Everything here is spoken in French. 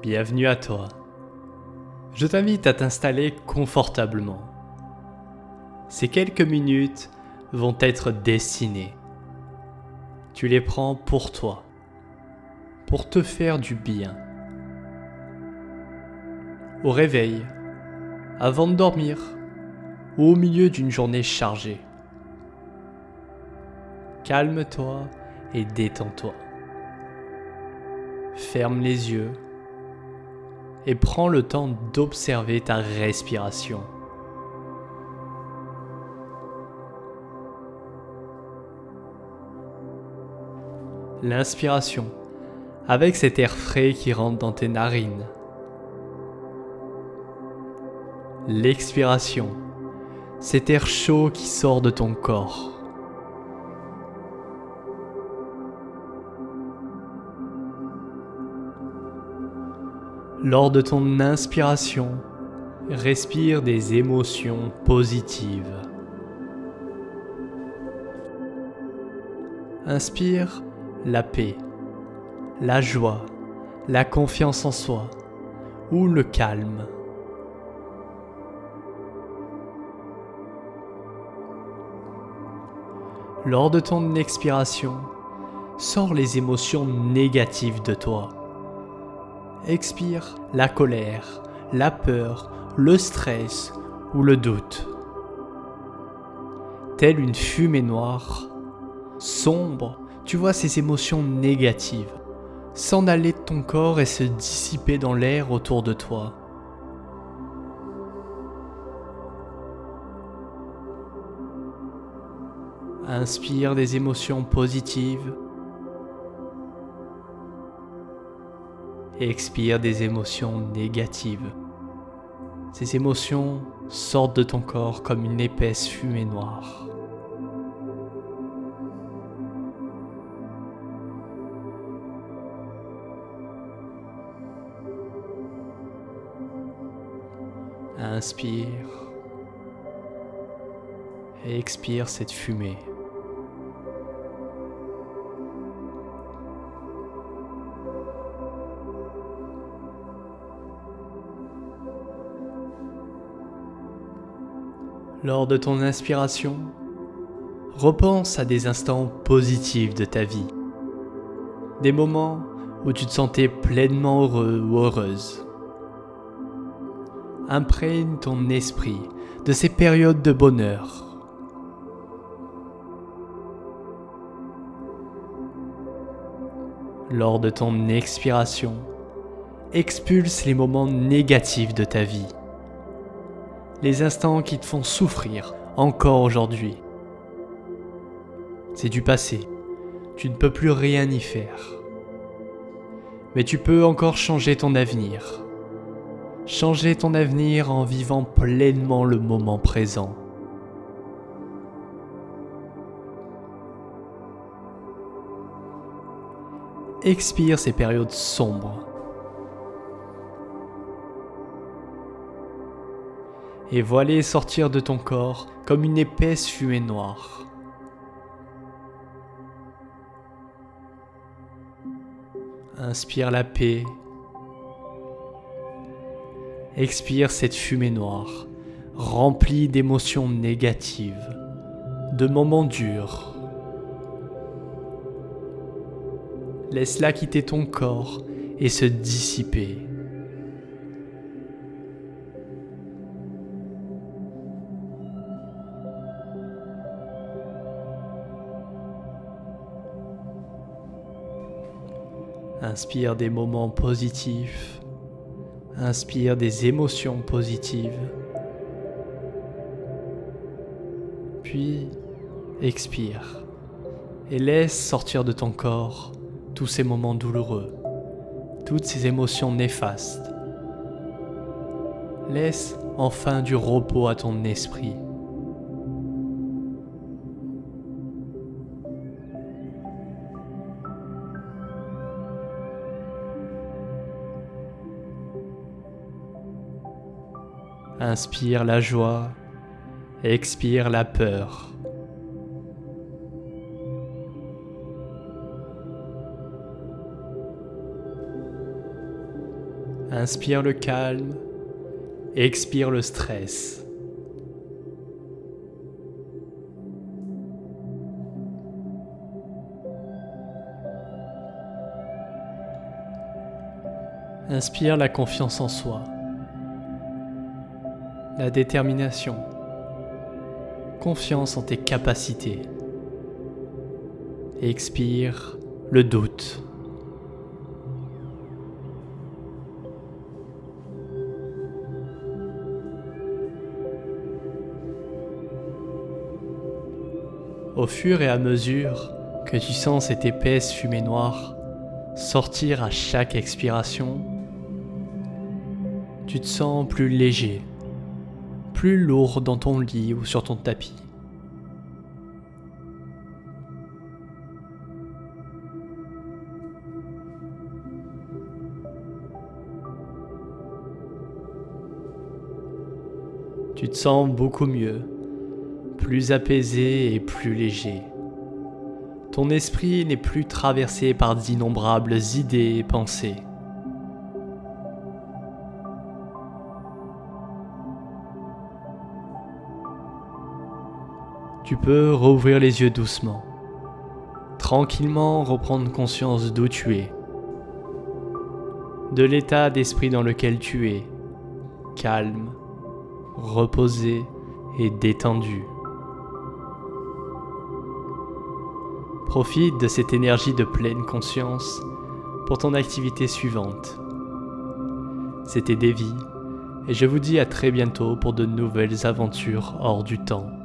Bienvenue à toi. Je t'invite à t'installer confortablement. Ces quelques minutes vont être destinées. Tu les prends pour toi, pour te faire du bien. Au réveil, avant de dormir ou au milieu d'une journée chargée. Calme-toi et détends-toi. Ferme les yeux et prends le temps d'observer ta respiration. L'inspiration, avec cet air frais qui rentre dans tes narines. L'expiration, cet air chaud qui sort de ton corps. Lors de ton inspiration, respire des émotions positives. Inspire la paix, la joie, la confiance en soi ou le calme. Lors de ton expiration, sors les émotions négatives de toi expire la colère, la peur, le stress ou le doute. Telle une fumée noire, sombre, tu vois ces émotions négatives s'en aller de ton corps et se dissiper dans l'air autour de toi. Inspire des émotions positives expire des émotions négatives. Ces émotions sortent de ton corps comme une épaisse fumée noire. Inspire et expire cette fumée. Lors de ton inspiration, repense à des instants positifs de ta vie. Des moments où tu te sentais pleinement heureux ou heureuse. Imprègne ton esprit de ces périodes de bonheur. Lors de ton expiration, expulse les moments négatifs de ta vie les instants qui te font souffrir encore aujourd'hui. C'est du passé, tu ne peux plus rien y faire. Mais tu peux encore changer ton avenir. Changer ton avenir en vivant pleinement le moment présent. Expire ces périodes sombres et voiler sortir de ton corps comme une épaisse fumée noire. Inspire la paix. Expire cette fumée noire, remplie d'émotions négatives, de moments durs. Laisse-la quitter ton corps et se dissiper. Inspire des moments positifs. Inspire des émotions positives. Puis expire et laisse sortir de ton corps tous ces moments douloureux, toutes ces émotions néfastes. Laisse enfin du repos à ton esprit. Inspire la joie, expire la peur. Inspire le calme, expire le stress. Inspire la confiance en soi, la détermination, confiance en tes capacités. Expire le doute. Au fur et à mesure que tu sens cette épaisse fumée noire sortir à chaque expiration, tu te sens plus léger, plus lourd dans ton lit ou sur ton tapis. Tu te sens beaucoup mieux, plus apaisé et plus léger. Ton esprit n'est plus traversé par d'innombrables idées et pensées. Tu peux rouvrir les yeux doucement, tranquillement reprendre conscience d'où tu es, de l'état d'esprit dans lequel tu es, calme, reposé et détendu. Profite de cette énergie de pleine conscience pour ton activité suivante. C'était Davy et je vous dis à très bientôt pour de nouvelles aventures hors du temps.